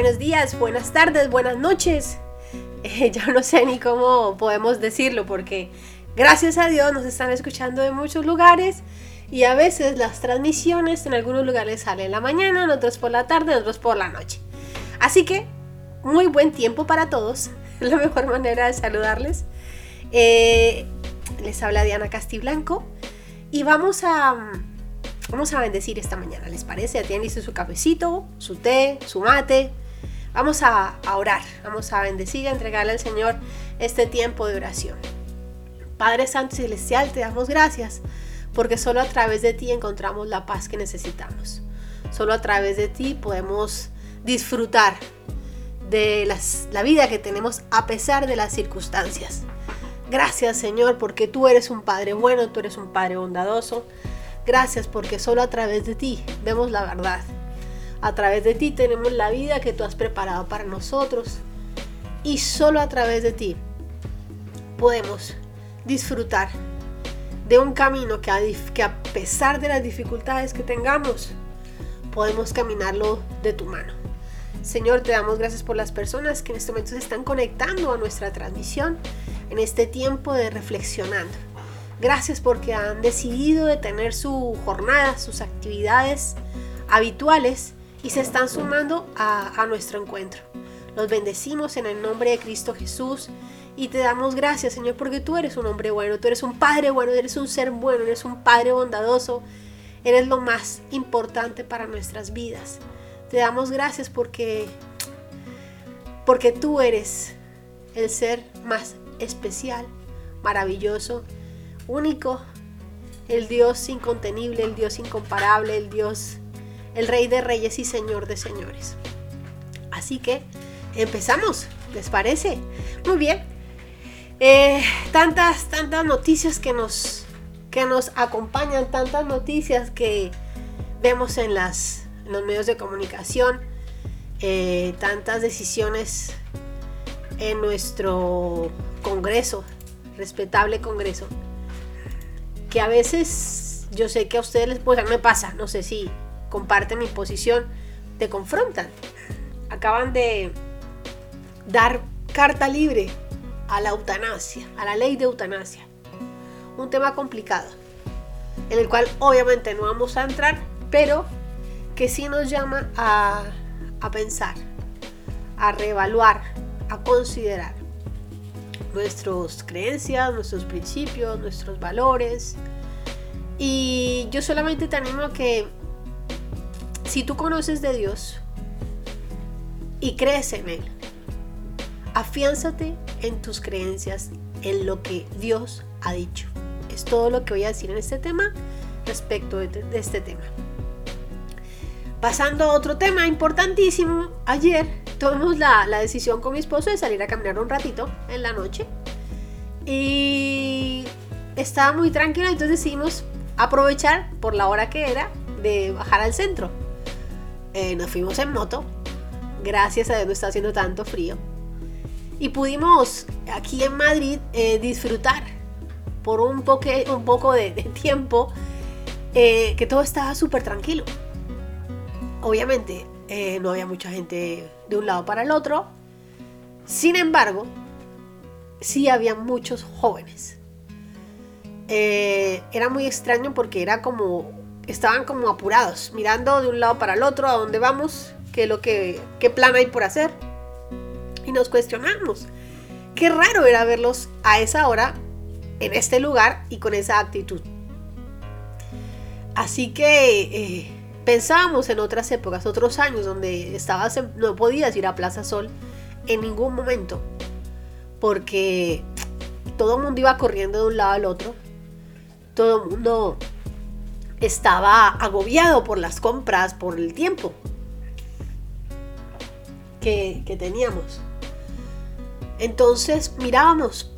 buenos días, buenas tardes, buenas noches. Eh, ya no sé ni cómo podemos decirlo porque gracias a Dios nos están escuchando en muchos lugares y a veces las transmisiones en algunos lugares salen en la mañana, en otros por la tarde, en otros por la noche. Así que muy buen tiempo para todos. La mejor manera de saludarles. Eh, les habla Diana Castiblanco y vamos a vamos a bendecir esta mañana. ¿Les parece? Ya tienen listo su cafecito, su té, su mate. Vamos a, orar, vamos a bendecir y a entregarle al Señor este tiempo de oración. Padre Santo Celestial, te damos gracias porque solo a través de ti encontramos la paz que necesitamos. Solo a través de ti podemos disfrutar de la vida que tenemos a pesar de las circunstancias. Gracias Señor porque tú eres un Padre bueno, tú eres un Padre bondadoso. Gracias porque solo a través de ti vemos la verdad. A través de ti tenemos la vida que tú has preparado para nosotros. Y solo a través de ti podemos disfrutar de un camino que a, que a pesar de las dificultades que tengamos, podemos caminarlo de tu mano. Señor, te damos gracias por las personas que en este momento se están conectando a nuestra transmisión en este tiempo de reflexionando. Gracias porque han decidido detener su jornada, sus actividades habituales y se están sumando a, a nuestro encuentro. Los bendecimos en el nombre de Cristo Jesús y te damos gracias, Señor, porque tú eres un hombre bueno, tú eres un padre bueno, eres un ser bueno, eres un padre bondadoso, eres lo más importante para nuestras vidas. Te damos gracias porque porque tú eres el ser más especial, maravilloso, único, el Dios incontenible, el Dios incomparable, el Dios, el Rey de Reyes y Señor de Señores. Así que empezamos, ¿les parece? Muy bien. Eh, tantas, tantas noticias que nos, que nos acompañan, tantas noticias que vemos en las los medios de comunicación, eh, tantas decisiones en nuestro Congreso, respetable Congreso, que a veces yo sé que a ustedes les pues, me pasa, no sé si comparten mi posición, te confrontan. Acaban de dar carta libre a la eutanasia, a la ley de eutanasia. Un tema complicado, en el cual obviamente no vamos a entrar, pero que sí nos llama a, pensar, a reevaluar, a considerar nuestras creencias, nuestros principios, nuestros valores. Y yo solamente te animo a que si tú conoces de Dios y crees en Él, afiánzate en tus creencias, en lo que Dios ha dicho. Es todo lo que voy a decir en este tema respecto de este tema. Pasando a otro tema importantísimo, ayer tomamos la, decisión con mi esposo de salir a caminar un ratito en la noche. Y estaba muy tranquilo, entonces decidimos aprovechar por la hora que era de bajar al centro. Eh, nos fuimos en moto, gracias a Dios no está haciendo tanto frío. Y pudimos aquí en Madrid eh, disfrutar por un, un poco de, tiempo eh, que todo estaba súper tranquilo. Obviamente no había mucha gente de un lado para el otro. Sin embargo, sí había muchos jóvenes. Era muy extraño porque era como estaban como apurados, mirando de un lado para el otro a dónde vamos, qué lo qué plan hay por hacer. Y nos cuestionamos. Qué raro era verlos a esa hora en este lugar y con esa actitud. Así que eh, Pensábamos en otras épocas, otros años donde no podías ir a Plaza Sol en ningún momento, porque todo el mundo iba corriendo de un lado al otro, todo el mundo estaba agobiado por las compras, por el tiempo que, teníamos. Entonces mirábamos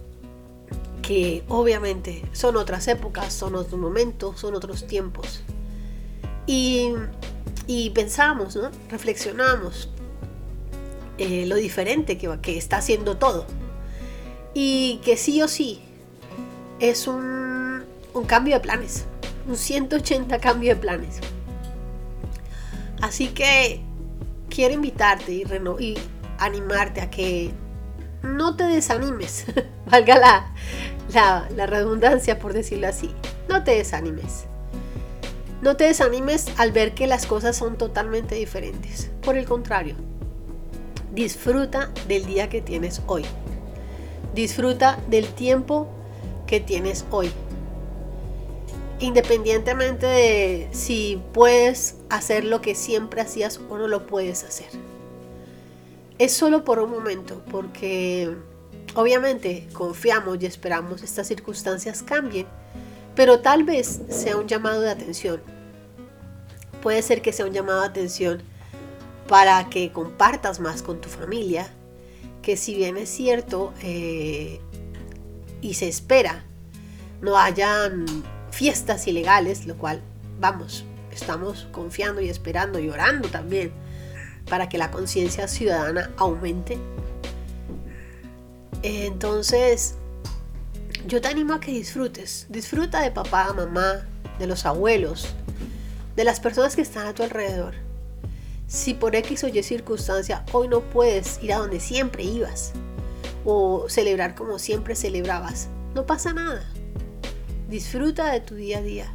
que obviamente son otras épocas, son otros momentos, son otros tiempos. Y, pensamos, ¿no? reflexionamos eh, lo diferente que, está haciendo todo. Y que sí o sí es un cambio de planes, un 180 cambio de planes. Así que quiero invitarte y, y animarte a que no te desanimes, valga la, la, la redundancia por decirlo así, no te desanimes. No te desanimes al ver que las cosas son totalmente diferentes. Por el contrario, disfruta del día que tienes hoy. Disfruta del tiempo que tienes hoy. Independientemente de si puedes hacer lo que siempre hacías o no lo puedes hacer. Es solo por un momento, porque obviamente confiamos y esperamos estas circunstancias cambien, pero tal vez sea un llamado de atención. Puede ser que sea un llamado de atención para que compartas más con tu familia, que si bien es cierto eh, y se espera, no hayan fiestas ilegales, lo cual, vamos, estamos confiando y esperando y orando también para que la conciencia ciudadana aumente. Entonces, yo te animo a que disfrutes. Disfruta de papá, mamá, de los abuelos, de las personas que están a tu alrededor. Si por X o Y circunstancia hoy no puedes ir a donde siempre ibas o celebrar como siempre celebrabas, no pasa nada. Disfruta de tu día a día.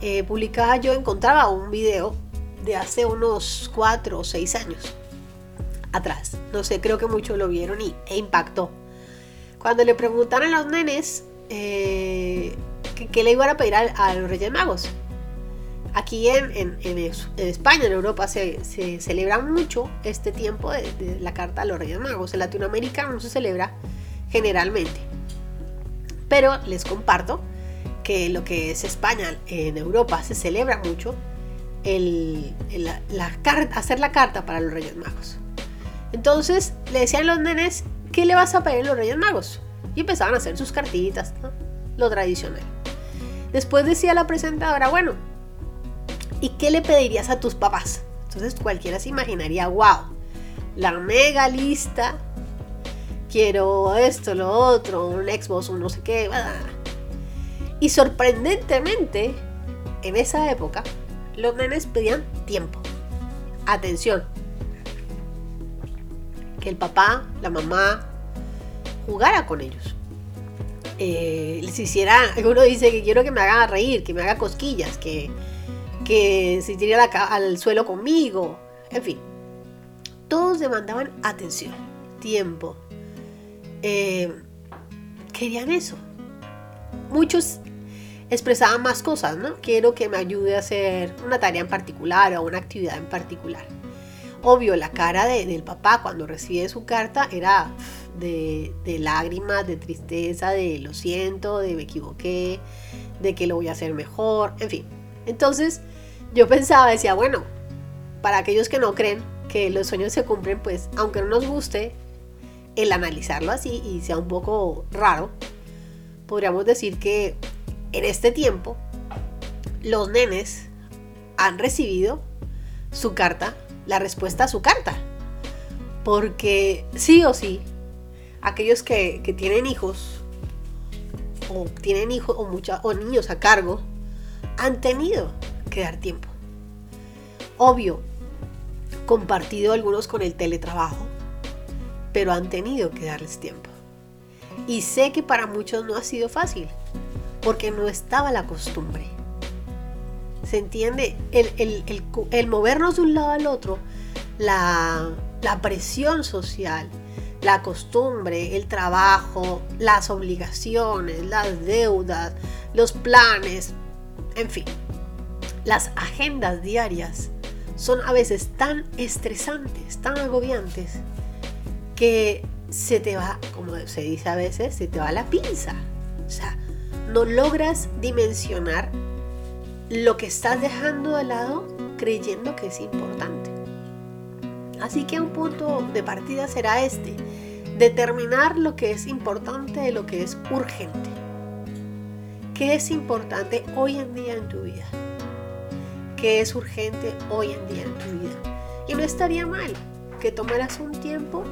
Eh, publicaba yo encontraba un video de hace unos 4 o 6 años atrás. No sé, creo que muchos lo vieron y, e impactó. Cuando le preguntaron a los nenes eh, qué le iban a pedir a, los Reyes Magos. Aquí en, España, en Europa, se, celebra mucho este tiempo de, de, la carta a los Reyes Magos. En Latinoamérica no se celebra generalmente. Pero les comparto que lo que es España, en Europa, se celebra mucho el, hacer la carta para los Reyes Magos. Entonces le decían los nenes, ¿qué le vas a pedir a los Reyes Magos? Y empezaban a hacer sus cartitas, lo tradicional. Después decía la presentadora, bueno, ¿y qué le pedirías a tus papás? Entonces cualquiera se imaginaría, wow, la mega lista, quiero esto, lo otro, un Xbox, un no sé qué. Y sorprendentemente, en esa época, los nenes pedían tiempo, atención. Que el papá, la mamá, jugara con ellos. Eh, les hiciera, uno dice que quiero que me haga reír, que me haga cosquillas, que, que se tire al suelo conmigo, en fin. Todos demandaban atención, tiempo. Eh, querían eso. Muchos expresaba más cosas, ¿no? Quiero que me ayude a hacer una tarea en particular o una actividad en particular. Obvio, la cara del papá cuando recibe su carta era de, de, lágrimas, de tristeza, de lo siento, de me equivoqué, de que lo voy a hacer mejor, en fin. Entonces yo pensaba, decía, bueno, para aquellos que no creen que los sueños se cumplen, pues aunque no nos guste el analizarlo así y sea un poco raro, podríamos decir que en este tiempo, los nenes han recibido su carta, la respuesta a su carta. Porque sí o sí, aquellos que, tienen hijos, o tienen hijos o, o niños a cargo, han tenido que dar tiempo. Obvio, compartido algunos con el teletrabajo, pero han tenido que darles tiempo. Y sé que para muchos no ha sido fácil, porque no estaba la costumbre. ¿Se entiende? El, movernos de un lado al otro, la, la presión social, la costumbre, el trabajo, las obligaciones, las deudas, los planes, en fin, las agendas diarias son a veces tan estresantes, tan agobiantes, que se te va, como se dice a veces, se te va la pinza. O sea, no logras dimensionar lo que estás dejando de lado creyendo que es importante. Así que un punto de partida será este, determinar lo que es importante de lo que es urgente. ¿Qué es importante hoy en día en tu vida? ¿Qué es urgente hoy en día en tu vida? Y no estaría mal que tomaras un tiempo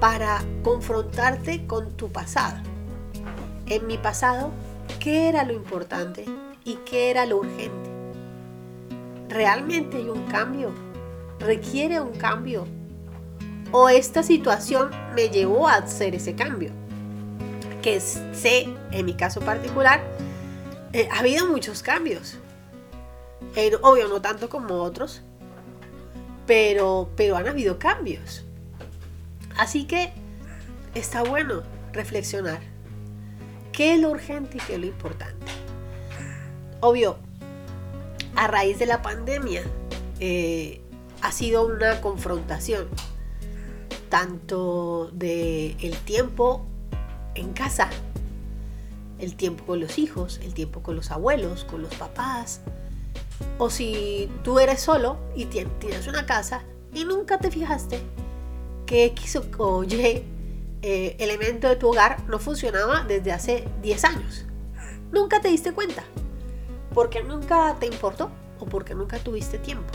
para confrontarte con tu pasado en mi pasado qué era lo importante y qué era lo urgente. ¿Realmente hay un cambio requiere un cambio. O esta situación me llevó a hacer ese cambio. Que sé, en mi caso particular, eh, ha habido muchos cambios. obvio, no tanto como otros, pero, pero han habido cambios. Así que está bueno reflexionar. ¿Qué es lo urgente y qué es lo importante? Obvio, a raíz de la pandemia eh, ha sido una confrontación tanto de el tiempo en casa, el tiempo con los hijos, el tiempo con los abuelos, con los papás, o si tú eres solo y tienes una casa y nunca te fijaste que X o Y eh, elemento de tu hogar no funcionaba desde hace 10 años. Nunca te diste cuenta. Porque nunca te importó o porque nunca tuviste tiempo.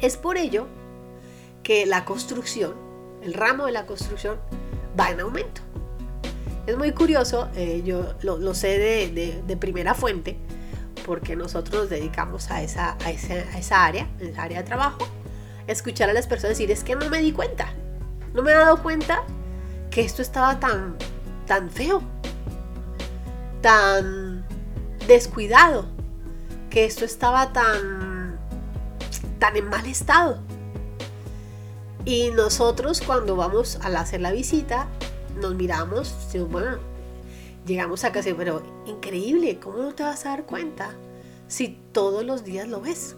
Es por ello que la construcción, el ramo de la construcción, va en aumento. Es muy curioso, eh, yo lo, sé de, primera fuente, porque nosotros nos dedicamos a esa, a esa, a esa área, esa área de trabajo, escuchar a las personas decir, es que no me di cuenta, no me he dado cuenta que esto estaba tan, tan feo, tan descuidado, que esto estaba tan, tan en mal estado. Y nosotros cuando vamos a hacer la visita, nos miramos, bueno, llegamos a casa, pero increíble, ¿cómo no te vas a dar cuenta si todos los días lo ves?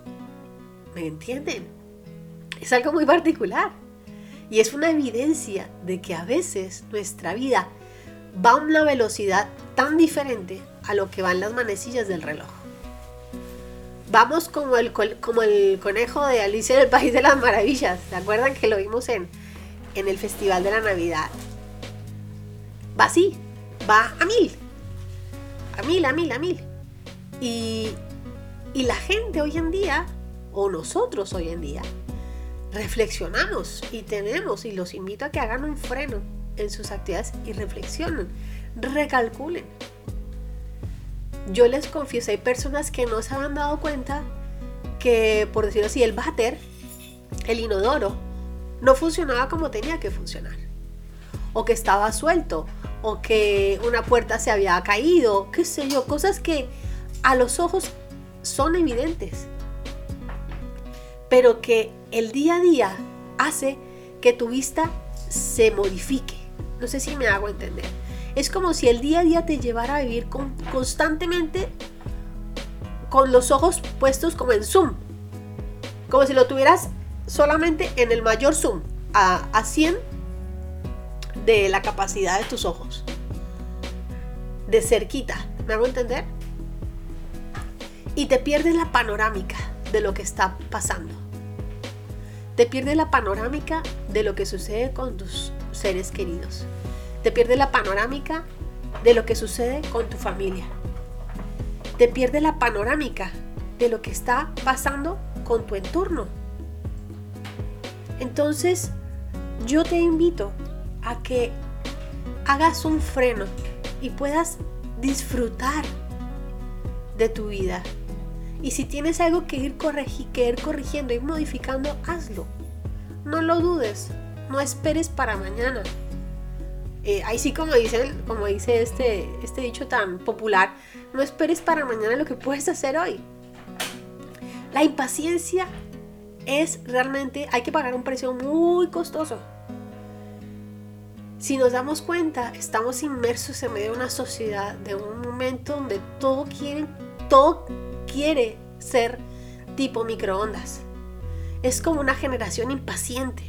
¿Me entienden? Es algo muy particular. Y es una evidencia de que a veces nuestra vida va a una velocidad tan diferente a lo que van las manecillas del reloj. Vamos como el, como el conejo de Alicia en el País de las Maravillas. ¿Se acuerdan que lo vimos en, en el Festival de la Navidad? Va así, va a mil. A mil, a mil, a mil. Y, y la gente hoy en día, o nosotros hoy en día, reflexionamos y tenemos, y los invito a que hagan un freno en sus actividades y reflexionen, recalculen. Yo les confieso, hay personas que no se han dado cuenta que, por decirlo así, el váter, el inodoro, no funcionaba como tenía que funcionar. O que estaba suelto, o que una puerta se había caído, qué sé yo, cosas que a los ojos son evidentes, pero que el día a día hace que tu vista se modifique. No sé si me hago entender. Es como si el día a día te llevara a vivir constantemente con los ojos puestos como en zoom. Como si lo tuvieras solamente en el mayor zoom, a, a 100 de la capacidad de tus ojos. De cerquita. ¿Me hago entender? Y te pierdes la panorámica de lo que está pasando. Te pierdes la panorámica de lo que sucede con tus seres queridos. Te pierdes la panorámica de lo que sucede con tu familia. Te pierdes la panorámica de lo que está pasando con tu entorno. Entonces, yo te invito a que hagas un freno y puedas disfrutar de tu vida, y si tienes algo que ir, que ir corrigiendo, y modificando, hazlo. No lo dudes, no esperes para mañana. Eh, ahí sí como dice, como dice este, este dicho tan popular, no esperes para mañana lo que puedes hacer hoy. La impaciencia es realmente, hay que pagar un precio muy costoso. Si nos damos cuenta, estamos inmersos en medio de una sociedad, de un momento donde todo quiere, todo quiere ser tipo microondas. Es como una generación impaciente.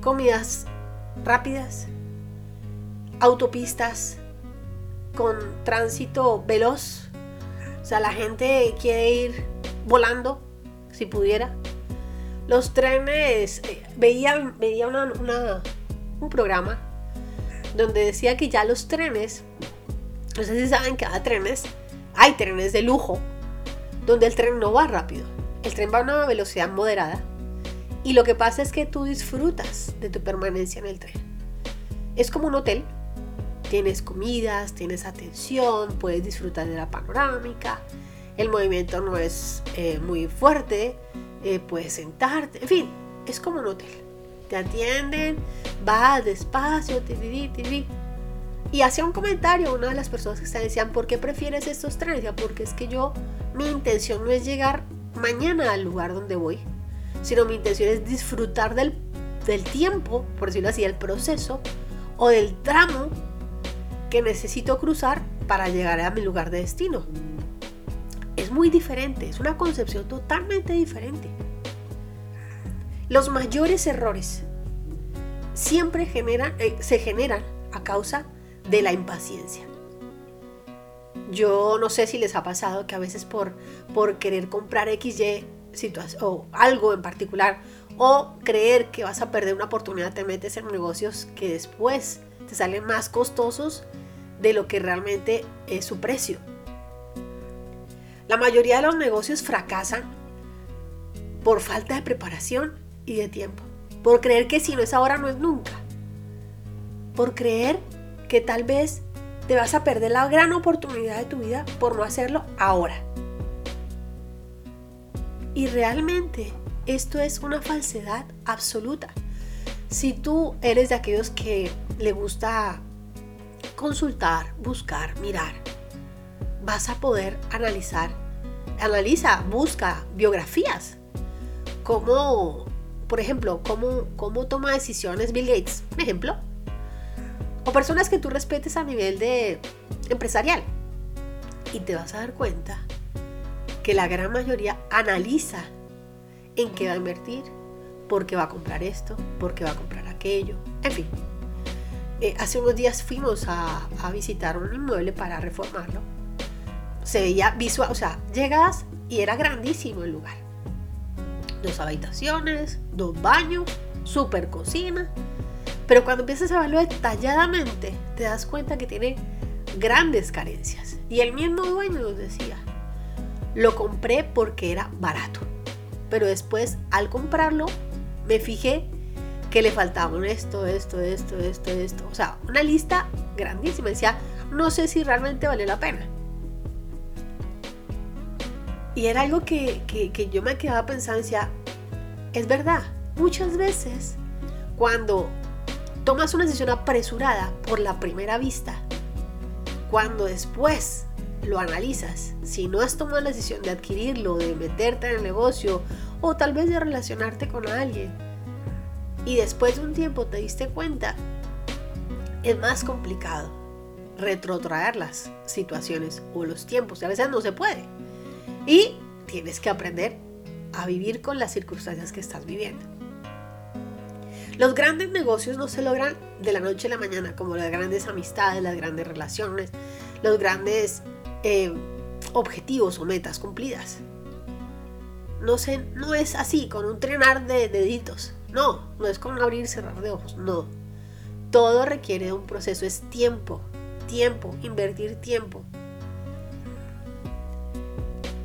Comidas rápidas, autopistas con tránsito veloz. O sea, la gente quiere ir volando, si pudiera. Los trenes, eh, veía, veía un programa donde decía que ya los trenes, no sé si saben que hay trenes, hay trenes de lujo, donde el tren no va rápido. El tren va a una velocidad moderada. Y lo que pasa es que tú disfrutas de tu permanencia en el tren. Es como un hotel. Tienes comidas, tienes atención, puedes disfrutar de la panorámica. El movimiento no es eh, muy fuerte. eh, puedes sentarte, en fin, es como un hotel. Te atienden, vas despacio. Y hacía un comentario una de las personas que estaban decían, ¿por qué prefieres estos trenes? porque es que yo, mi intención no es llegar mañana al lugar donde voy, sino mi intención es disfrutar del, del tiempo, por decirlo así, del proceso o del tramo que necesito cruzar para llegar a mi lugar de destino. Es muy diferente, es una concepción totalmente diferente. Los mayores errores siempre eh, se generan a causa de la impaciencia. Yo no sé si les ha pasado que a veces por, por querer comprar XY o algo en particular o creer que vas a perder una oportunidad te metes en negocios que después te salen más costosos de lo que realmente es su precio. La mayoría de los negocios fracasan por falta de preparación y de tiempo. Por creer que si no es ahora, no es nunca. Por creer que tal vez te vas a perder la gran oportunidad de tu vida por no hacerlo ahora. Y realmente esto es una falsedad absoluta. Si tú eres de aquellos que le gusta consultar, buscar, mirar, vas a poder analizar, analiza, busca biografías, como, por ejemplo, cómo, cómo toma decisiones Bill Gates, por ejemplo, personas que tú respetes a nivel de empresarial. Y te vas a dar cuenta que la gran mayoría analiza en qué va a invertir, por qué va a comprar esto, por qué va a comprar aquello, en fin. Eh, hace unos días fuimos a, a, visitar un inmueble para reformarlo. Se veía visual, o sea, llegas y era grandísimo el lugar. Dos habitaciones, dos baños, super cocina. Pero cuando empiezas a verlo detalladamente, te das cuenta que tiene grandes carencias. Y el mismo dueño nos decía, lo compré porque era barato. Pero después, al comprarlo, me fijé que le faltaban esto, esto, esto, esto, esto. O sea, una lista grandísima. Decía, no sé si realmente vale la pena. Y era algo que, que yo me quedaba pensando, decía, es verdad, muchas veces cuando tomas una decisión apresurada por la primera vista, cuando después lo analizas, si no has tomado la decisión de adquirirlo, de meterte en el negocio o tal vez de relacionarte con alguien, y después de un tiempo te diste cuenta, es más complicado retrotraer las situaciones o los tiempos. A veces no se puede. Y tienes que aprender a vivir con las circunstancias que estás viviendo. Los grandes negocios no se logran de la noche a la mañana, como las grandes amistades, las grandes relaciones, los grandes eh, objetivos o metas cumplidas. No, es así, con un trenar de deditos. No, no es con abrir y cerrar de ojos, no. Todo requiere un proceso, es tiempo, tiempo, invertir tiempo.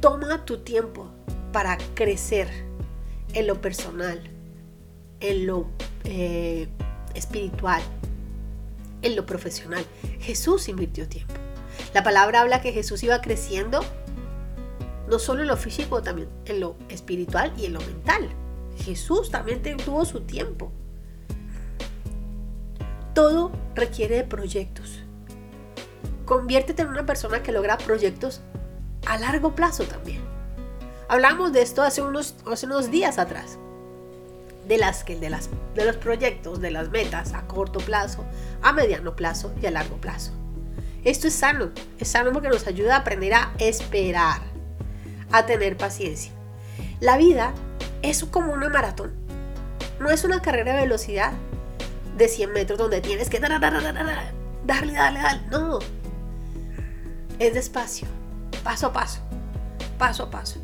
Toma tu tiempo para crecer en lo personal, en lo eh, espiritual, en lo profesional. Jesús invirtió tiempo. La palabra habla que Jesús iba creciendo no solo en lo físico, también en lo espiritual y en lo mental. Jesús también tuvo su tiempo. Todo requiere de proyectos. Conviértete en una persona que logra proyectos a largo plazo también. Hablamos de esto hace unos, hace unos días atrás. De, las, de, las, de los proyectos, de las metas a corto plazo, a mediano plazo y a largo plazo. Esto es sano, es sano porque nos ayuda a aprender a esperar, a tener paciencia. La vida es como una maratón. No es una carrera de velocidad de 100 metros donde tienes que darle, darle, darle. No. Es despacio, paso a paso, paso a paso.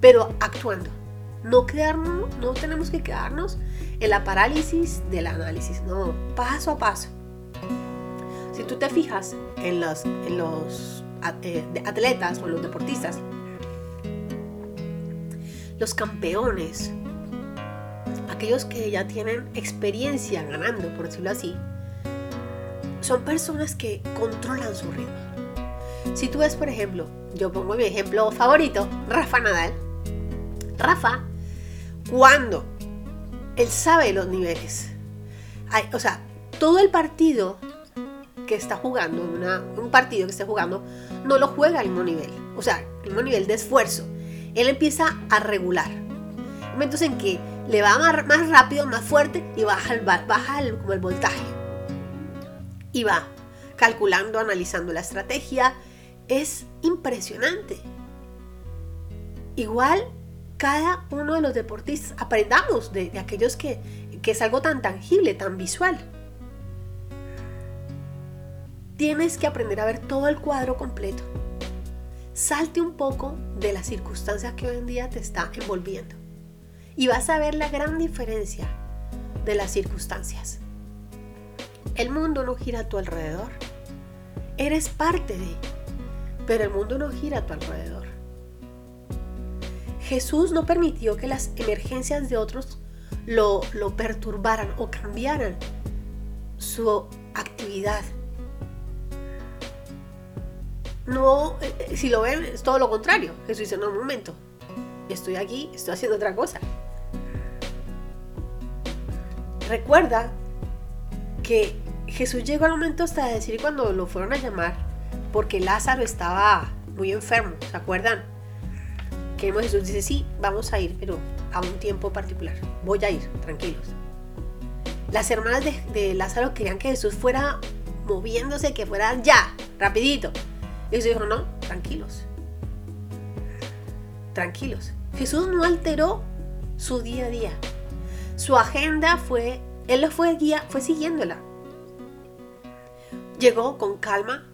Pero actuando. No quedarnos, no tenemos que quedarnos en la parálisis del análisis. No, paso a paso. Si tú te fijas en los, en los eh, atletas o los deportistas, los campeones, aquellos que ya tienen experiencia ganando, por decirlo así, son personas que controlan su ritmo. Si tú ves, por ejemplo, yo pongo mi ejemplo favorito, Rafa Nadal. Rafa cuando él sabe los niveles. o sea, todo el partido que está jugando, un partido que está jugando, no lo juega al mismo nivel. O sea, el mismo nivel de esfuerzo. Él empieza a regular. Momentos en que le va más, rápido, más fuerte y baja, el, baja como el voltaje. Y va calculando, analizando la estrategia. Es impresionante. Igual cada uno de los deportistas aprendamos de, aquellos que, que es algo tan tangible, tan visual. Tienes que aprender a ver todo el cuadro completo. Salte un poco de las circunstancias que hoy en día te está envolviendo. Y vas a ver la gran diferencia de las circunstancias. El mundo no gira a tu alrededor. Eres parte de, pero el mundo no gira a tu alrededor. Jesús no permitió que las emergencias de otros lo, lo perturbaran o cambiaran su actividad. No, eh, si lo ven, es todo lo contrario. Jesús dice, no, un momento, estoy aquí, estoy haciendo otra cosa. Recuerda que Jesús llegó al momento hasta de decir cuando lo fueron a llamar, porque Lázaro estaba muy enfermo, ¿se acuerdan? Jesús dice, sí, vamos a ir, pero a un tiempo particular. Voy a ir, tranquilos. Las hermanas de, Lázaro querían que Jesús fuera moviéndose, que fuera ya, rapidito. Y Jesús dijo, no, tranquilos. Tranquilos. Jesús no alteró su día a día. Su agenda fue, él lo fue guía, fue siguiéndola. Llegó con calma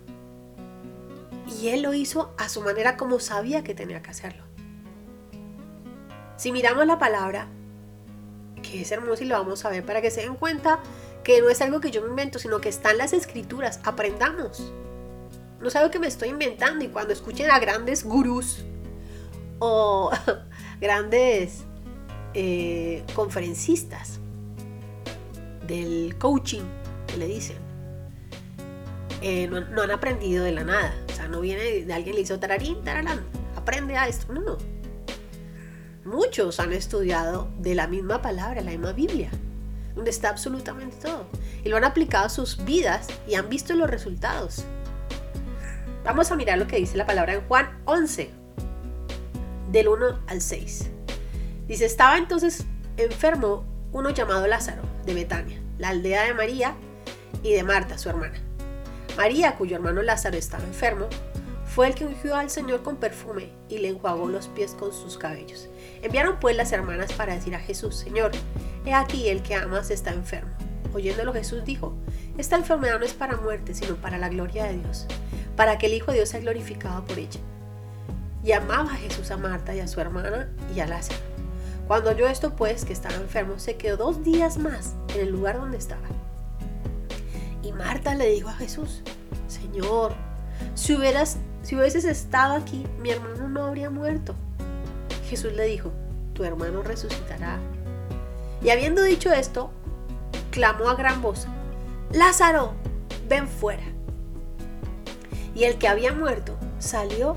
y él lo hizo a su manera como sabía que tenía que hacerlo. Si miramos la palabra, que es hermoso y lo vamos a ver para que se den cuenta que no es algo que yo me invento, sino que está en las escrituras, aprendamos. No es algo que me estoy inventando y cuando escuchen a grandes gurús o grandes eh, conferencistas del coaching, que le dicen, eh, no, han aprendido de la nada. O sea, no viene de alguien le hizo tararín, tararán, aprende a esto. No, no. Muchos han estudiado de la misma palabra, la misma Biblia, donde está absolutamente todo. Y lo han aplicado a sus vidas y han visto los resultados. Vamos a mirar lo que dice la palabra en Juan 11, del 1 al 6. Dice, estaba entonces enfermo uno llamado Lázaro, de Betania, la aldea de María y de Marta, su hermana. María, cuyo hermano Lázaro estaba enfermo, fue el que ungió al Señor con perfume y le enjuagó los pies con sus cabellos. Enviaron pues las hermanas para decir a Jesús, Señor, he aquí el que amas está enfermo. Oyéndolo Jesús dijo, esta enfermedad no es para muerte, sino para la gloria de Dios, para que el Hijo de Dios sea glorificado por ella. Y amaba a Jesús a Marta y a su hermana y a Lázaro. Cuando oyó esto pues, que estaba enfermo, se quedó dos días más en el lugar donde estaba. Y Marta le dijo a Jesús, Señor, si, hubieras, si hubieses estado aquí, mi hermano no habría muerto. Jesús le dijo, tu hermano resucitará. Y habiendo dicho esto, clamó a gran voz, Lázaro, ven fuera. Y el que había muerto salió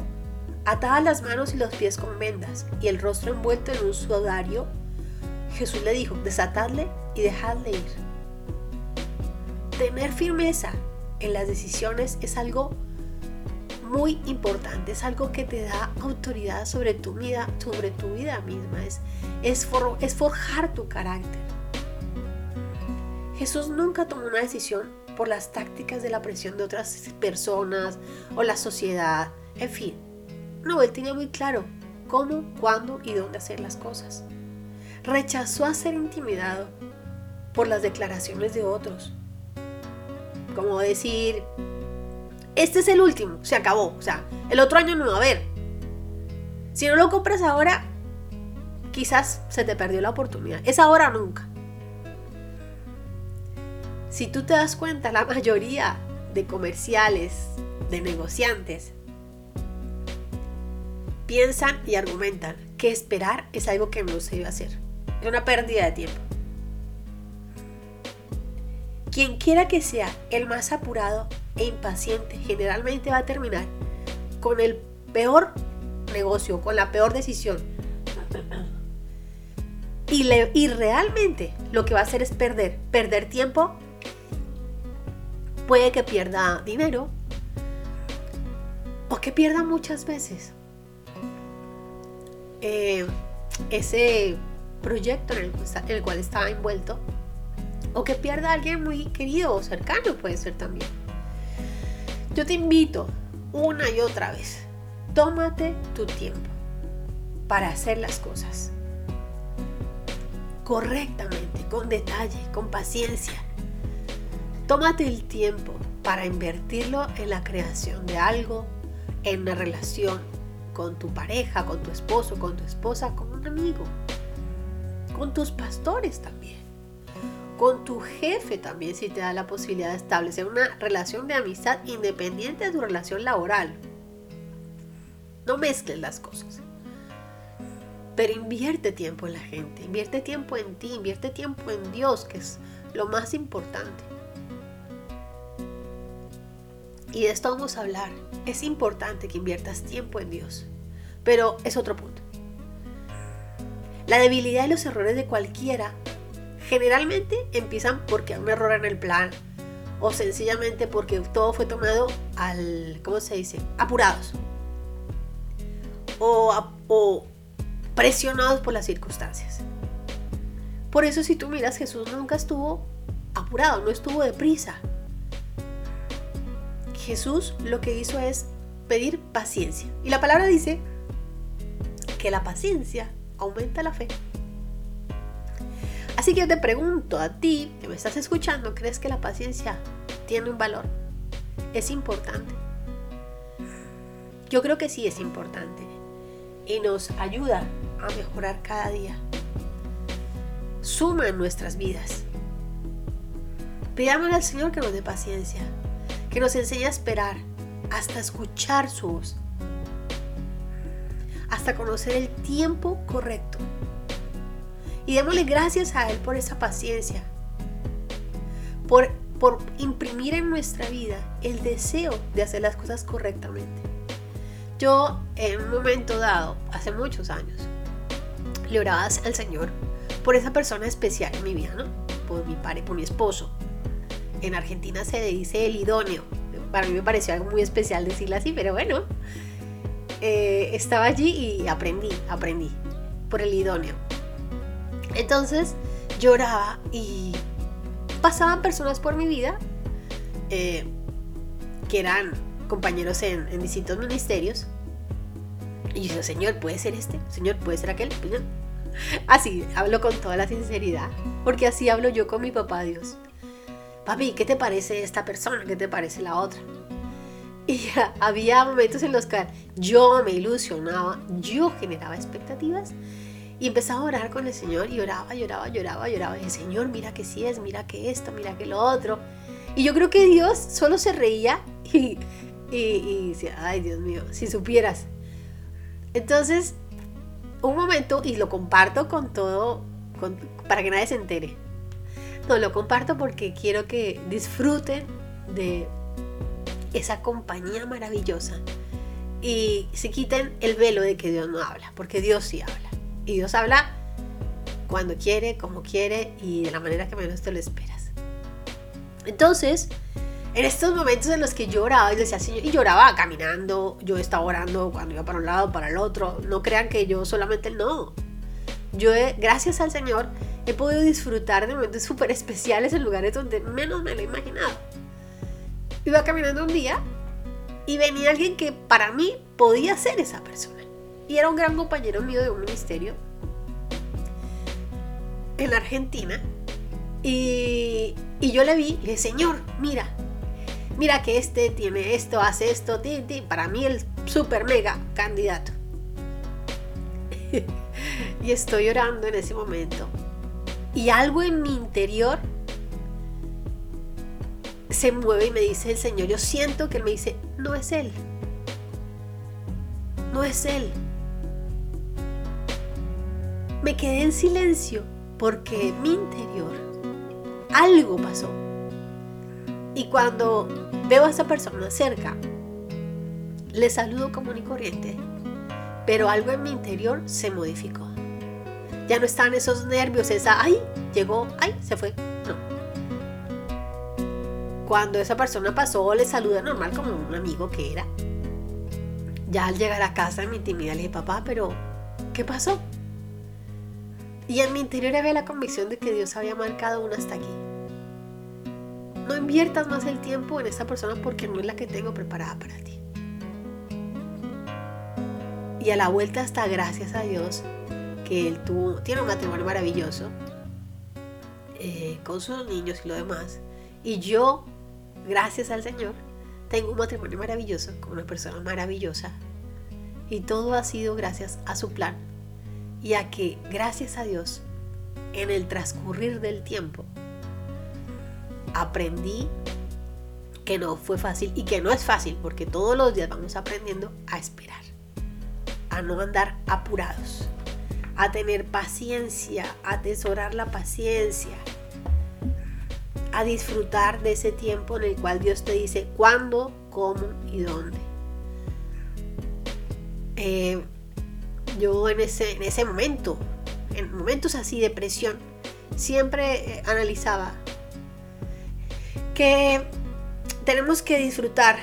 atadas las manos y los pies con vendas y el rostro envuelto en un sudario. Jesús le dijo, desatadle y dejadle ir. Tener firmeza en las decisiones es algo muy importante, es algo que te da autoridad sobre tu vida, sobre tu vida misma, es, es, es forjar tu carácter. Jesús nunca tomó una decisión por las tácticas de la presión de otras personas o la sociedad, en fin. No, él tenía muy claro cómo, cuándo y dónde hacer las cosas. Rechazó a ser intimidado por las declaraciones de otros. Como decir, este es el último, se acabó. O sea, el otro año no va a haber. Si no lo compras ahora, quizás se te perdió la oportunidad. Es ahora o nunca. Si tú te das cuenta, la mayoría de comerciales, de negociantes, piensan y argumentan que esperar es algo que no se debe hacer. Es una pérdida de tiempo. Quien quiera que sea el más apurado e impaciente generalmente va a terminar con el peor negocio, con la peor decisión. Y, realmente lo que va a hacer es perder, perder tiempo. Puede que pierda dinero o que pierda muchas veces eh, ese proyecto en el, cual estaba envuelto o que pierda a alguien muy querido o cercano puede ser también. Yo te invito una y otra vez, tómate tu tiempo para hacer las cosas correctamente, con detalle, con paciencia. Tómate el tiempo para invertirlo en la creación de algo, en una relación con tu pareja, con tu esposo, con tu esposa, con un amigo, con tus pastores también, con tu jefe también si te da la posibilidad de establecer una relación de amistad independiente de tu relación laboral. No mezcles las cosas. Pero invierte tiempo en la gente, invierte tiempo en ti, invierte tiempo en Dios, que es lo más importante. Y de esto vamos a hablar. Es importante que inviertas tiempo en Dios. Pero es otro punto. La debilidad y los errores de cualquiera generalmente empiezan porque hay un error en el plan o sencillamente porque todo fue tomado al, ¿cómo se dice? Apurados. O, o presionados por las circunstancias. Por eso si tú miras, Jesús nunca estuvo apurado, no estuvo deprisa. Jesús lo que hizo es pedir paciencia. Y la palabra dice que la paciencia aumenta la fe. Así que yo te pregunto a ti, que me estás escuchando, ¿crees que la paciencia tiene un valor? ¿Es importante? Yo creo que sí es importante y nos ayuda a mejorar cada día. Suma en nuestras vidas. Pidámosle al Señor que nos dé paciencia, que nos enseñe a esperar, hasta escuchar su voz, hasta conocer el tiempo correcto. Y démosle gracias a Él por esa paciencia, por, por imprimir en nuestra vida el deseo de hacer las cosas correctamente. Yo en un momento dado, hace muchos años, le oraba al Señor por esa persona especial en mi vida, ¿no? Por mi padre, por mi esposo. En Argentina se dice el idóneo. Para mí me pareció algo muy especial decirlo así, pero bueno. Eh, estaba allí y aprendí, aprendí por el idóneo. Entonces lloraba y pasaban personas por mi vida eh, que eran compañeros en, distintos ministerios. Y yo Señor, ¿puede ser este? Señor, ¿puede ser aquel? Pues así, hablo con toda la sinceridad, porque así hablo yo con mi papá Dios. Papi, ¿qué te parece esta persona? ¿Qué te parece la otra? Y había momentos en los que yo me ilusionaba, yo generaba expectativas y empezaba a orar con el Señor y oraba, lloraba, lloraba, lloraba. Y el Señor, mira que sí es, mira que esto, mira que lo otro. Y yo creo que Dios solo se reía y, y, decía, ay Dios mío, si supieras. Entonces, un momento, y lo comparto con todo, para que nadie se entere. No, lo comparto porque quiero que disfruten de esa compañía maravillosa y se quiten el velo de que Dios no habla, porque Dios sí habla. Y Dios habla cuando quiere, como quiere y de la manera que menos te lo esperas. Entonces, en estos momentos en los que lloraba y decía Señor, y lloraba caminando, yo estaba orando cuando iba para un lado, para el otro, no crean que yo solamente no. Yo, gracias al Señor, he podido disfrutar de momentos súper especiales en lugares donde menos me lo he imaginado. Iba caminando un día y venía alguien que para mí podía ser esa persona. Y era un gran compañero mío de un ministerio en Argentina. Y, y yo le vi le dije, Señor, mira, mira que este tiene esto, hace esto, para mí el super mega candidato. y estoy orando en ese momento. Y algo en mi interior se mueve y me dice el Señor, yo siento que Él me dice, no es Él. No es Él. Me quedé en silencio porque en mi interior algo pasó. Y cuando veo a esa persona cerca, le saludo común y corriente, pero algo en mi interior se modificó. Ya no están esos nervios, esa, ay, llegó, ay, se fue. No. Cuando esa persona pasó, le saluda normal como un amigo que era. Ya al llegar a casa en mi intimidad le dije, papá, pero ¿qué pasó? Y en mi interior había la convicción de que Dios había marcado una hasta aquí. No inviertas más el tiempo en esta persona porque no es la que tengo preparada para ti. Y a la vuelta hasta gracias a Dios que él tuvo, tiene un matrimonio maravilloso eh, con sus niños y lo demás. Y yo, gracias al Señor, tengo un matrimonio maravilloso con una persona maravillosa. Y todo ha sido gracias a su plan. Y a que, gracias a Dios, en el transcurrir del tiempo, aprendí que no fue fácil y que no es fácil porque todos los días vamos aprendiendo a esperar a no andar apurados, a tener paciencia, a atesorar la paciencia, a disfrutar de ese tiempo en el cual Dios te dice cuándo, cómo y dónde. Eh, yo en ese, en ese momento, en momentos así de presión, siempre eh, analizaba que tenemos que disfrutar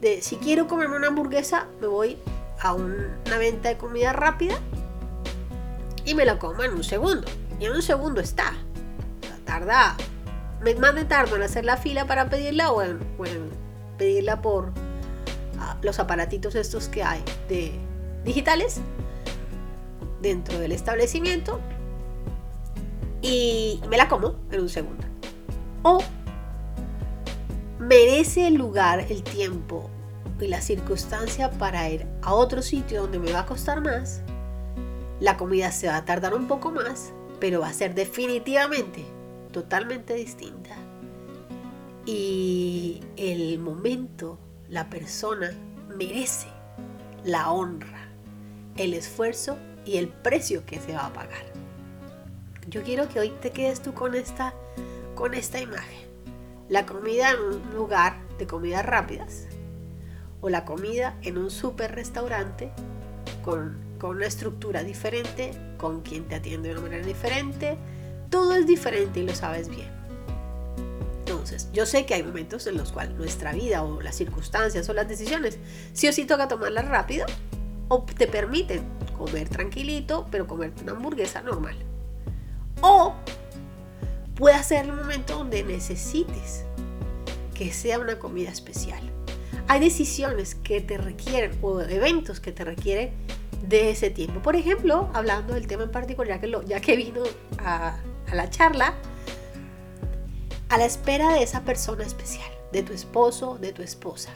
de si quiero comerme una hamburguesa, me voy a una venta de comida rápida y me la como en un segundo. Y en un segundo está. tarda más de tardo en hacer la fila para pedirla o en, pedirla por ah, los aparatitos estos que hay de digitales dentro del establecimiento y me la como en un segundo. O merece el lugar, el tiempo y la circunstancia para ir a otro sitio donde me va a costar más, la comida se va a tardar un poco más, pero va a ser definitivamente totalmente distinta. Y el momento, la persona merece la honra, el esfuerzo y el precio que se va a pagar. Yo quiero que hoy te quedes tú con esta, con esta imagen. La comida en un lugar de comidas rápidas o la comida en un super restaurante con, con una estructura diferente, con quien te atiende de una manera diferente. Todo es diferente y lo sabes bien. Entonces, yo sé que hay momentos en los cuales nuestra vida o las circunstancias o las decisiones sí o sí toca tomarlas rápido o te permiten comer tranquilito, pero comerte una hamburguesa normal. O puede ser el momento donde necesites que sea una comida especial hay decisiones que te requieren o eventos que te requieren de ese tiempo. Por ejemplo, hablando del tema en particular, ya que, lo, ya que vino a, a la charla, a la espera de esa persona especial, de tu esposo, de tu esposa.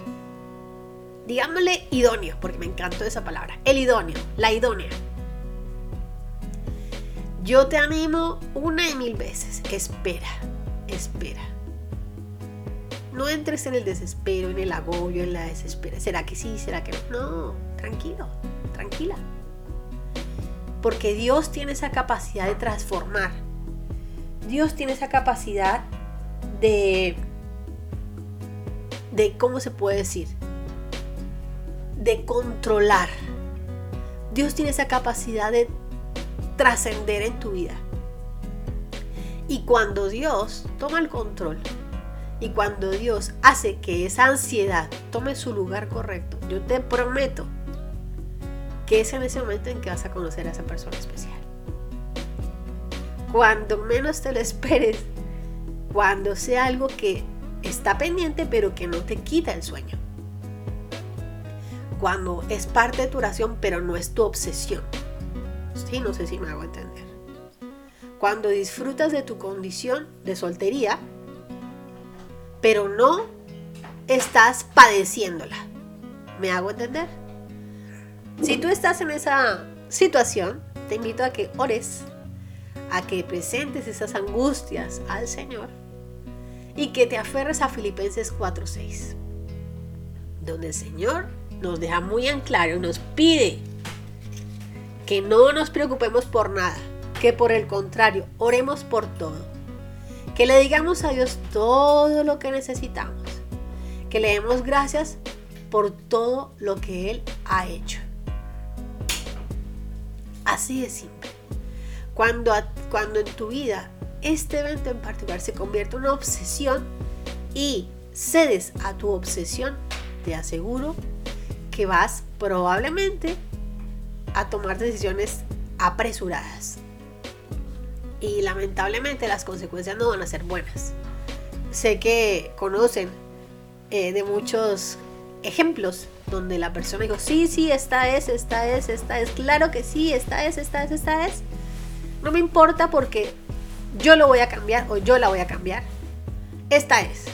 Digámosle idóneo, porque me encantó esa palabra. El idóneo, la idónea. Yo te animo una y mil veces. Espera, espera. No entres en el desespero, en el agobio, en la desespera. ¿Será que sí? ¿Será que no? No, tranquilo, tranquila. Porque Dios tiene esa capacidad de transformar. Dios tiene esa capacidad de, de ¿cómo se puede decir? De controlar. Dios tiene esa capacidad de trascender en tu vida. Y cuando Dios toma el control, y cuando Dios hace que esa ansiedad tome su lugar correcto, yo te prometo que es en ese momento en que vas a conocer a esa persona especial. Cuando menos te lo esperes, cuando sea algo que está pendiente pero que no te quita el sueño. Cuando es parte de tu oración pero no es tu obsesión. Sí, no sé si me hago entender. Cuando disfrutas de tu condición de soltería pero no estás padeciéndola. ¿Me hago entender? Si tú estás en esa situación, te invito a que ores, a que presentes esas angustias al Señor y que te aferres a Filipenses 4:6, donde el Señor nos deja muy en claro nos pide que no nos preocupemos por nada, que por el contrario, oremos por todo que le digamos a Dios todo lo que necesitamos. Que le demos gracias por todo lo que Él ha hecho. Así de simple. cuando, cuando en tu vida este evento en particular se convierte en una obsesión y cedes a tu obsesión, te aseguro que vas probablemente a tomar decisiones apresuradas. Y lamentablemente las consecuencias no van a ser buenas. Sé que conocen eh, de muchos ejemplos donde la persona dijo, sí, sí, esta es, esta es, esta es, claro que sí, esta es, esta es, esta es. No me importa porque yo lo voy a cambiar o yo la voy a cambiar. Esta es.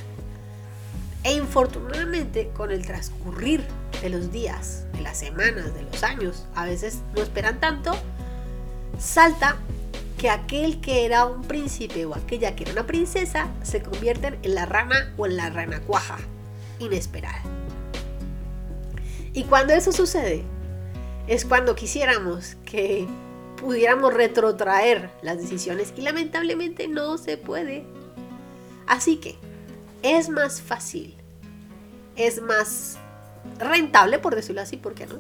E infortunadamente con el transcurrir de los días, de las semanas, de los años, a veces no esperan tanto, salta que aquel que era un príncipe o aquella que era una princesa se convierten en la rana o en la rana cuaja, inesperada. Y cuando eso sucede, es cuando quisiéramos que pudiéramos retrotraer las decisiones y lamentablemente no se puede. Así que es más fácil, es más rentable, por decirlo así, ¿por qué no?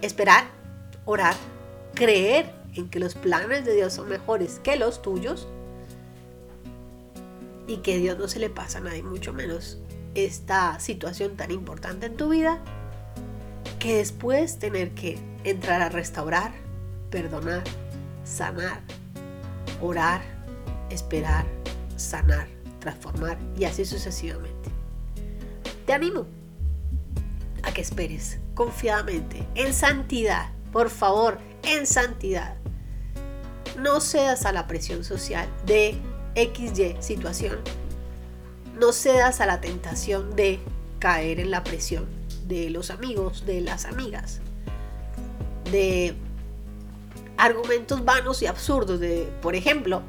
Esperar, orar, creer en que los planes de Dios son mejores que los tuyos y que Dios no se le pasa a nadie, mucho menos esta situación tan importante en tu vida, que después tener que entrar a restaurar, perdonar, sanar, orar, esperar, sanar, transformar y así sucesivamente. Te animo a que esperes confiadamente, en santidad, por favor, en santidad. No cedas a la presión social de XY situación. No cedas a la tentación de caer en la presión de los amigos, de las amigas, de argumentos vanos y absurdos de, por ejemplo,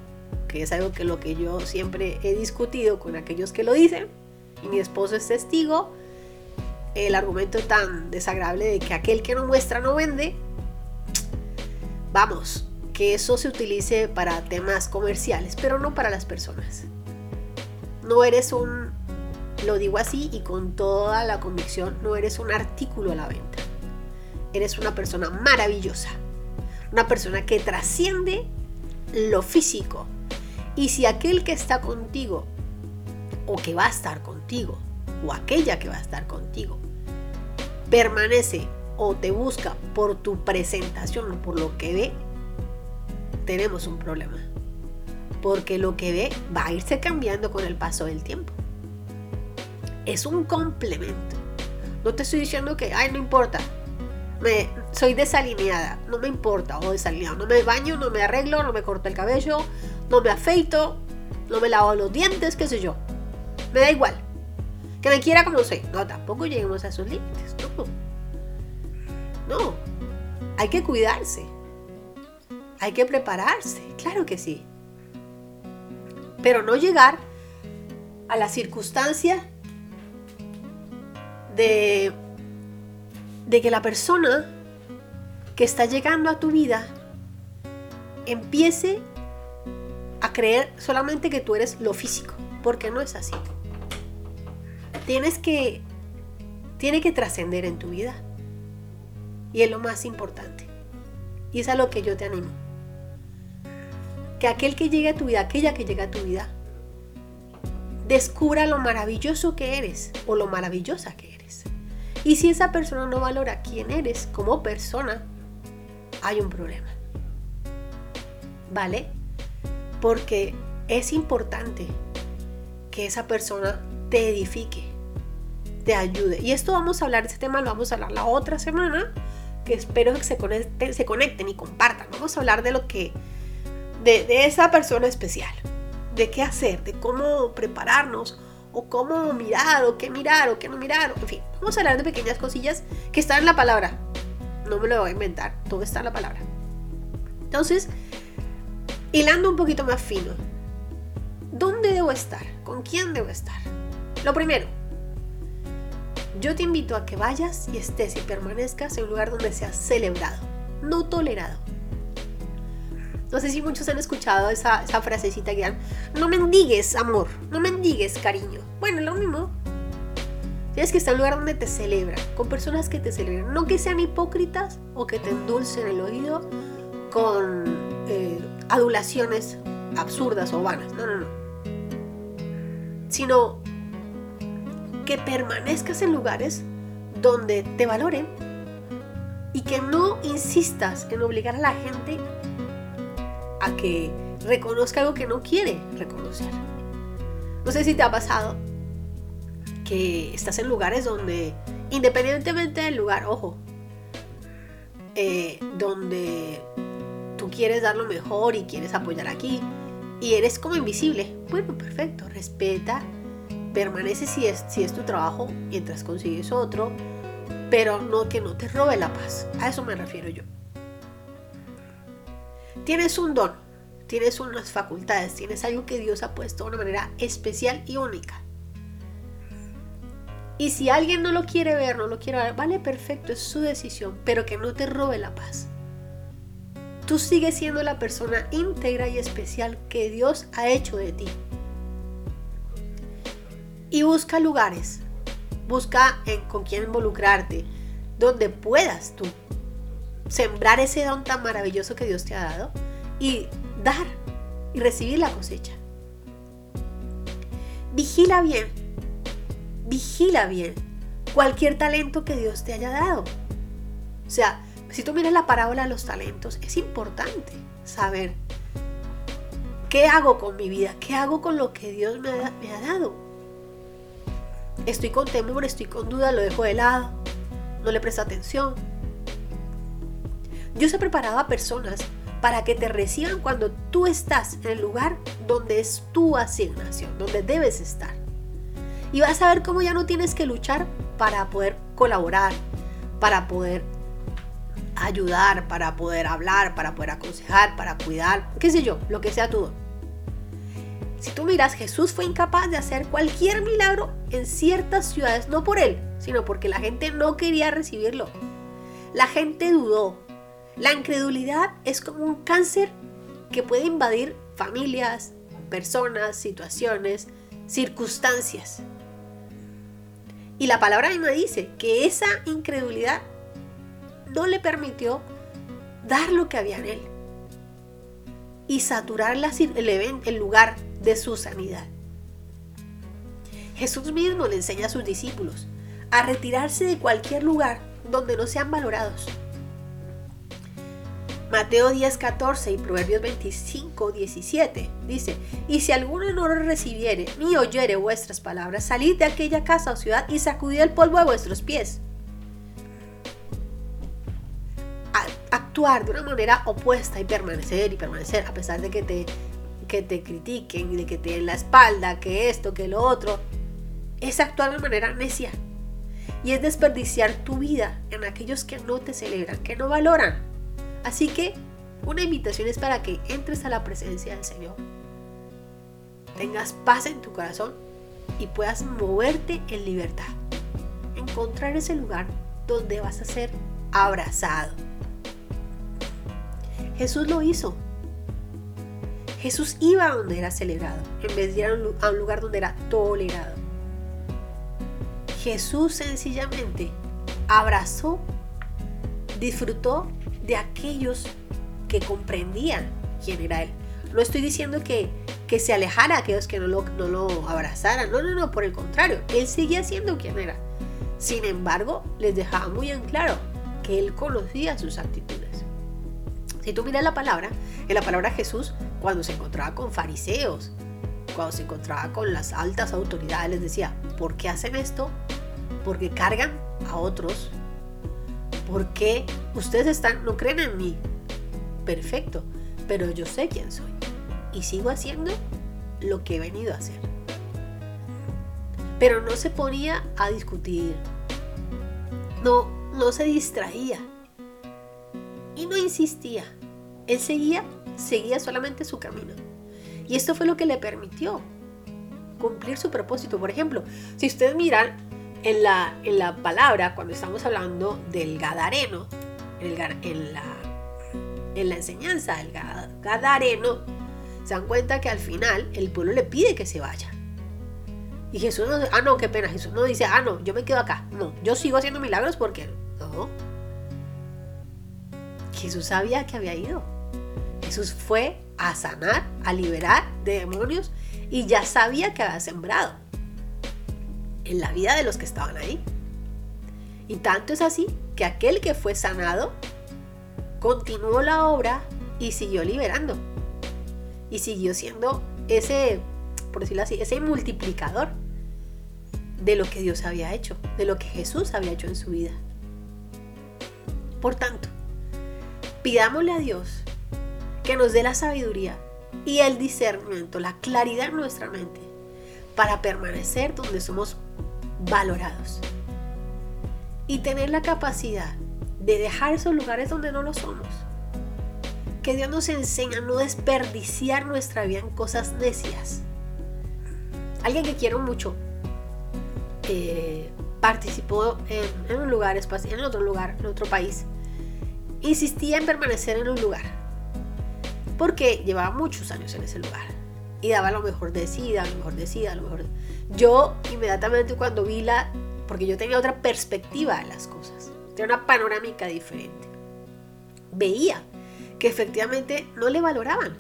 que es algo que lo que yo siempre he discutido con aquellos que lo dicen, y mi esposo es testigo, el argumento tan desagradable de que aquel que no muestra no vende, vamos, que eso se utilice para temas comerciales, pero no para las personas. No eres un, lo digo así y con toda la convicción, no eres un artículo a la venta. Eres una persona maravillosa, una persona que trasciende lo físico. Y si aquel que está contigo o que va a estar contigo o aquella que va a estar contigo permanece o te busca por tu presentación o por lo que ve, tenemos un problema. Porque lo que ve va a irse cambiando con el paso del tiempo. Es un complemento. No te estoy diciendo que, ay, no importa. Me, soy desalineada, no me importa, o desalineado. No me baño, no me arreglo, no me corto el cabello, no me afeito, no me lavo los dientes, qué sé yo. Me da igual. Que me quiera soy. No, tampoco lleguemos a esos límites. No. No. Hay que cuidarse. Hay que prepararse. Claro que sí. Pero no llegar a la circunstancia de, de que la persona que está llegando a tu vida empiece a creer solamente que tú eres lo físico, porque no es así tienes que, tiene que trascender en tu vida. Y es lo más importante. Y es a lo que yo te animo. Que aquel que llegue a tu vida, aquella que llega a tu vida, descubra lo maravilloso que eres o lo maravillosa que eres. Y si esa persona no valora quién eres como persona, hay un problema. ¿Vale? Porque es importante que esa persona te edifique, te ayude. Y esto vamos a hablar este tema, lo vamos a hablar la otra semana, que espero que se conecten, se conecten y compartan. Vamos a hablar de lo que, de, de esa persona especial, de qué hacer, de cómo prepararnos, o cómo mirar, o qué mirar, o qué no mirar, en fin, vamos a hablar de pequeñas cosillas que están en la palabra. No me lo voy a inventar, todo está en la palabra. Entonces, hilando un poquito más fino, ¿dónde debo estar? ¿Con quién debo estar? Lo primero, yo te invito a que vayas y estés y permanezcas en un lugar donde seas celebrado, no tolerado. No sé si muchos han escuchado esa, esa frasecita que dan, no mendigues amor, no mendigues cariño. Bueno, lo mismo. Tienes que estar en un lugar donde te celebran, con personas que te celebran, no que sean hipócritas o que te endulcen el oído con eh, adulaciones absurdas o vanas, no, no, no. Sino que permanezcas en lugares donde te valoren y que no insistas en obligar a la gente a que reconozca algo que no quiere reconocer. No sé si te ha pasado que estás en lugares donde, independientemente del lugar, ojo, eh, donde tú quieres dar lo mejor y quieres apoyar aquí y eres como invisible. Bueno, perfecto, respeta, permanece si es, si es tu trabajo mientras consigues otro, pero no que no te robe la paz. A eso me refiero yo. Tienes un don, tienes unas facultades, tienes algo que Dios ha puesto de una manera especial y única. Y si alguien no lo quiere ver, no lo quiere ver, vale, perfecto, es su decisión, pero que no te robe la paz. Tú sigues siendo la persona íntegra y especial que Dios ha hecho de ti. Y busca lugares, busca con quién involucrarte, donde puedas tú sembrar ese don tan maravilloso que Dios te ha dado y dar y recibir la cosecha. Vigila bien, vigila bien cualquier talento que Dios te haya dado. O sea, si tú miras la parábola de los talentos, es importante saber qué hago con mi vida, qué hago con lo que Dios me ha, me ha dado. Estoy con temor, estoy con duda, lo dejo de lado, no le presto atención. Dios ha preparado a personas para que te reciban cuando tú estás en el lugar donde es tu asignación, donde debes estar. Y vas a ver cómo ya no tienes que luchar para poder colaborar, para poder ayudar, para poder hablar, para poder aconsejar, para cuidar, qué sé yo, lo que sea tu Si tú miras, Jesús fue incapaz de hacer cualquier milagro en ciertas ciudades, no por él, sino porque la gente no quería recibirlo. La gente dudó, la incredulidad es como un cáncer que puede invadir familias, personas, situaciones, circunstancias. Y la palabra misma dice que esa incredulidad no le permitió dar lo que había en él y saturar el, el lugar de su sanidad. Jesús mismo le enseña a sus discípulos a retirarse de cualquier lugar donde no sean valorados Mateo 10, 14 y Proverbios 25, 17 dice, y si alguno no recibiere ni oyere vuestras palabras, salid de aquella casa o ciudad y sacudid el polvo a vuestros pies. actuar de una manera opuesta y permanecer y permanecer a pesar de que te, que te critiquen, de que te den la espalda, que esto, que lo otro, es actuar de manera necia. Y es desperdiciar tu vida en aquellos que no te celebran, que no valoran Así que una invitación es para que entres a la presencia del Señor, tengas paz en tu corazón y puedas moverte en libertad. Encontrar ese lugar donde vas a ser abrazado. Jesús lo hizo. Jesús iba a donde era celebrado en vez de ir a un lugar donde era tolerado. Jesús sencillamente abrazó, disfrutó de aquellos que comprendían quién era Él. No estoy diciendo que, que se alejara a aquellos que no lo, no lo abrazaran. No, no, no, por el contrario. Él seguía siendo quien era. Sin embargo, les dejaba muy en claro que Él conocía sus actitudes. Si tú miras la palabra, en la palabra Jesús, cuando se encontraba con fariseos, cuando se encontraba con las altas autoridades, les decía, ¿por qué hacen esto? Porque cargan a otros ¿Por qué ustedes están, no creen en mí? Perfecto, pero yo sé quién soy y sigo haciendo lo que he venido a hacer. Pero no se ponía a discutir, no, no se distraía y no insistía. Él seguía, seguía solamente su camino. Y esto fue lo que le permitió cumplir su propósito. Por ejemplo, si ustedes miran en la, en la palabra, cuando estamos hablando del Gadareno, en, la, en la enseñanza del Gadareno, se dan cuenta que al final el pueblo le pide que se vaya. Y Jesús no, ah, no, qué pena, Jesús no dice, ah, no, yo me quedo acá. No, yo sigo haciendo milagros porque no. Jesús sabía que había ido. Jesús fue a sanar, a liberar de demonios y ya sabía que había sembrado en la vida de los que estaban ahí. Y tanto es así que aquel que fue sanado continuó la obra y siguió liberando. Y siguió siendo ese, por decirlo así, ese multiplicador de lo que Dios había hecho, de lo que Jesús había hecho en su vida. Por tanto, pidámosle a Dios que nos dé la sabiduría y el discernimiento, la claridad en nuestra mente para permanecer donde somos valorados y tener la capacidad de dejar esos lugares donde no lo somos. Que Dios nos enseña a no desperdiciar nuestra vida en cosas necias. Alguien que quiero mucho participó en, en un lugar, en otro lugar, en otro país. Insistía en permanecer en un lugar porque llevaba muchos años en ese lugar y daba lo mejor de sí, daba lo mejor de sí, lo mejor. Yo inmediatamente cuando vi la, porque yo tenía otra perspectiva de las cosas, tenía una panorámica diferente, veía que efectivamente no le valoraban,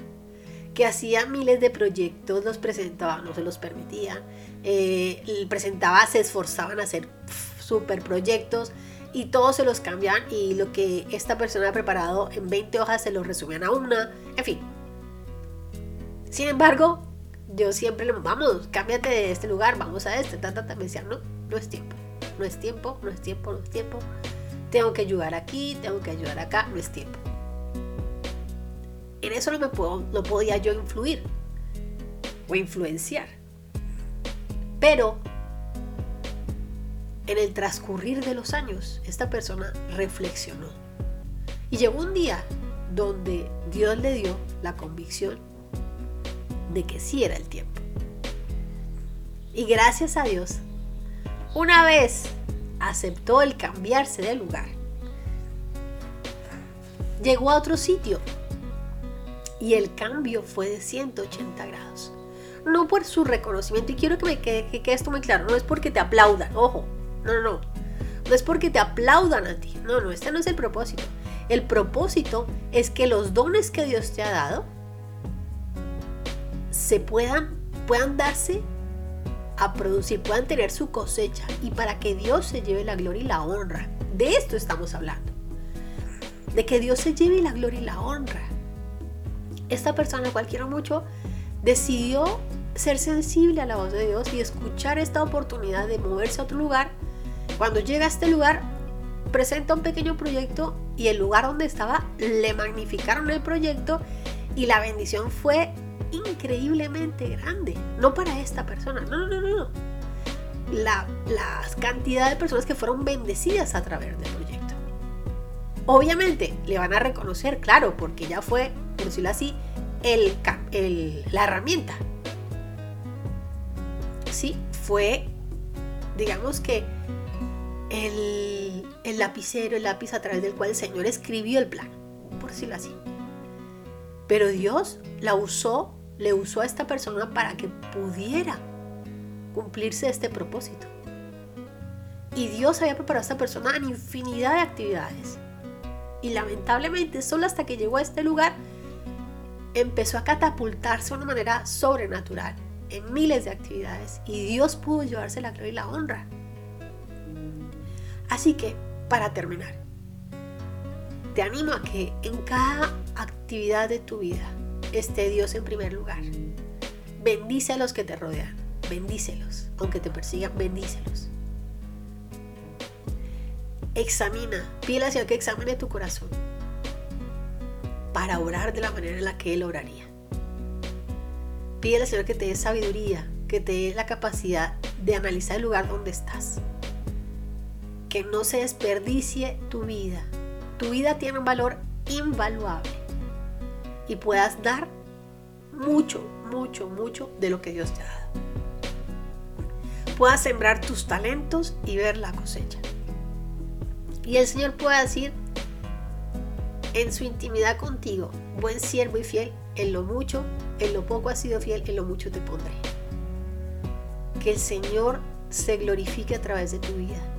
que hacía miles de proyectos, los presentaba, no se los permitía, eh, presentaba, se esforzaban a hacer super proyectos y todos se los cambian y lo que esta persona ha preparado en 20 hojas se lo resumen a una, en fin. Sin embargo, yo siempre le vamos, cámbiate de este lugar, vamos a este, tata, me decía, no, no es tiempo, no es tiempo, no es tiempo, no es tiempo. Tengo que ayudar aquí, tengo que ayudar acá, no es tiempo. En eso no me puedo, no podía yo influir o influenciar. Pero en el transcurrir de los años, esta persona reflexionó. Y llegó un día donde Dios le dio la convicción de que sí era el tiempo. Y gracias a Dios, una vez aceptó el cambiarse de lugar, llegó a otro sitio y el cambio fue de 180 grados. No por su reconocimiento, y quiero que me quede, que esto muy claro, no es porque te aplaudan, ojo, no, no, no. Es porque te aplaudan a ti. No, no, este no es el propósito. El propósito es que los dones que Dios te ha dado se puedan, puedan darse a producir, puedan tener su cosecha y para que Dios se lleve la gloria y la honra. De esto estamos hablando. De que Dios se lleve la gloria y la honra. Esta persona, cual quiero mucho, decidió ser sensible a la voz de Dios y escuchar esta oportunidad de moverse a otro lugar cuando llega a este lugar, presenta un pequeño proyecto y el lugar donde estaba le magnificaron el proyecto y la bendición fue increíblemente grande. No para esta persona, no, no, no, no. La, las cantidad de personas que fueron bendecidas a través del proyecto. Obviamente le van a reconocer, claro, porque ya fue, por decirlo así, el, la herramienta. Sí, fue, digamos que el, lapicero, el lápiz a través del cual el Señor escribió el plan, por decirlo así. Pero Dios la usó, le usó a esta persona para que pudiera cumplirse este propósito. Y Dios había preparado a esta persona en infinidad de actividades. Y lamentablemente, solo hasta que llegó a este lugar, empezó a catapultarse de una manera sobrenatural en miles de actividades. Y Dios pudo llevarse la gloria y la honra. Así que, para terminar, te animo a que en cada actividad de tu vida esté Dios en primer lugar. Bendice a los que te rodean, bendícelos, aunque te persigan, bendícelos. Examina, pídele al Señor que examine tu corazón para orar de la manera en la que Él oraría. Pídele al Señor que te dé sabiduría, que te dé la capacidad de analizar el lugar donde estás que no se desperdicie tu vida. Tu vida tiene un valor invaluable y puedas dar mucho, mucho, mucho de lo que Dios te ha dado. Puedas sembrar tus talentos y ver la cosecha. Y el Señor pueda decir en su intimidad contigo, buen siervo y fiel, en lo mucho, en lo poco has sido fiel, en lo mucho te pondré. Que el Señor se glorifique a través de tu vida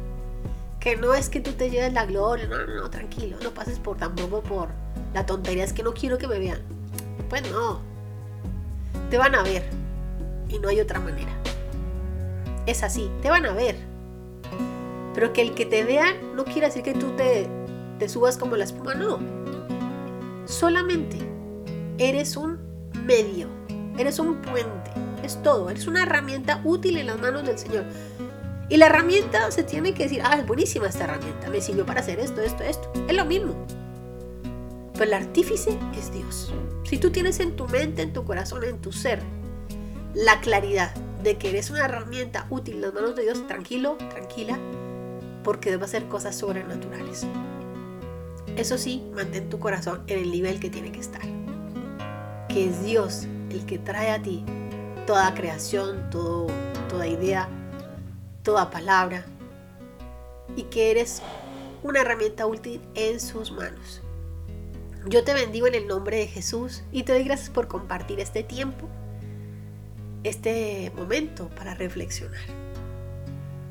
que no es que tú te lleves la gloria, no, no, no, tranquilo, no pases por tampoco por la tontería, es que no quiero que me vean. Pues no. Te van a ver. Y no hay otra manera. Es así, te van a ver. Pero que el que te vean no quiere decir que tú te, te subas como la espuma, no. Solamente eres un medio, eres un puente, es todo, eres una herramienta útil en las manos del Señor. Y la herramienta se tiene que decir, ah, es buenísima esta herramienta, me sirvió para hacer esto, esto, esto. Es lo mismo. Pero el artífice es Dios. Si tú tienes en tu mente, en tu corazón, en tu ser, la claridad de que eres una herramienta útil en las manos de Dios, tranquilo, tranquila, porque Dios hacer cosas sobrenaturales. Eso sí, mantén tu corazón en el nivel que tiene que estar. Que es Dios el que trae a ti toda creación, todo, toda idea, toda palabra. Y que eres una herramienta útil en sus manos. Yo te bendigo en el nombre de Jesús y te doy gracias por compartir este tiempo, este momento para reflexionar.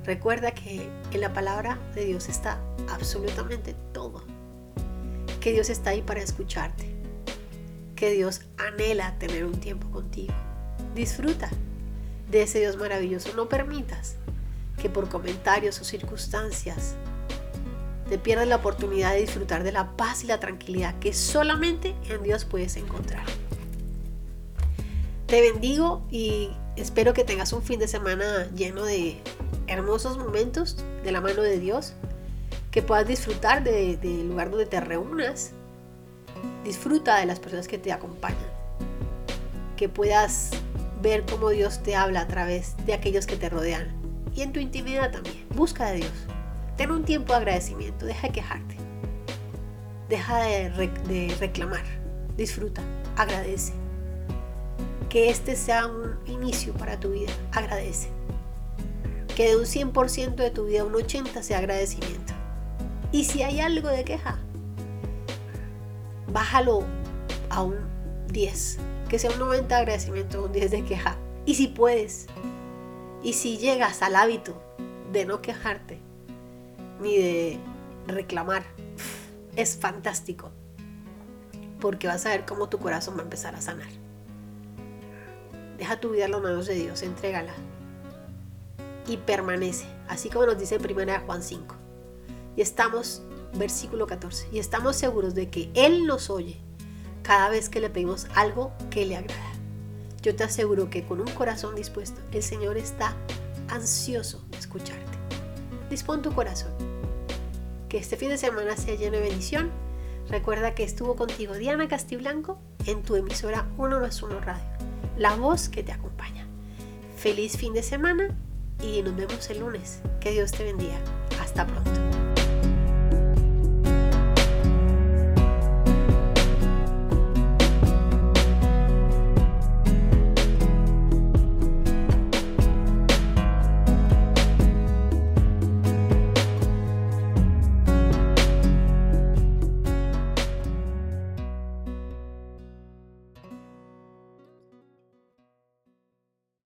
Recuerda que en la palabra de Dios está absolutamente todo. Que Dios está ahí para escucharte. Que Dios anhela tener un tiempo contigo. Disfruta de ese Dios maravilloso. No permitas que por comentarios o circunstancias te pierdas la oportunidad de disfrutar de la paz y la tranquilidad que solamente en Dios puedes encontrar. Te bendigo y espero que tengas un fin de semana lleno de hermosos momentos de la mano de Dios, que puedas disfrutar del de lugar donde te reúnas, disfruta de las personas que te acompañan, que puedas ver cómo Dios te habla a través de aquellos que te rodean y en tu intimidad también. Busca de Dios. Ten un tiempo de agradecimiento, deja de quejarte, deja de, reclamar, disfruta, agradece. Que este sea un inicio para tu vida, agradece que de un 100% de tu vida un 80% sea agradecimiento. Y si hay algo de queja, bájalo a un 10, que sea un 90 de agradecimiento, un 10 de queja. Y si puedes, y si llegas al hábito de no quejarte, ni de reclamar, es fantástico, porque vas a ver cómo tu corazón va a empezar a sanar. Deja tu vida en las manos de Dios, entrégala y permanece, así como nos dice en 1 Juan 5. Y estamos, versículo 14, y estamos seguros de que Él nos oye cada vez que le pedimos algo que le agrada. Yo te aseguro que con un corazón dispuesto, el Señor está ansioso de escucharte. Dispón tu corazón. Que este fin de semana sea lleno de bendición. Recuerda que estuvo contigo Diana Castiblanco en tu emisora 1 más 1 Radio, la voz que te acompaña. Feliz fin de semana y nos vemos el lunes. Que Dios te bendiga. Hasta pronto.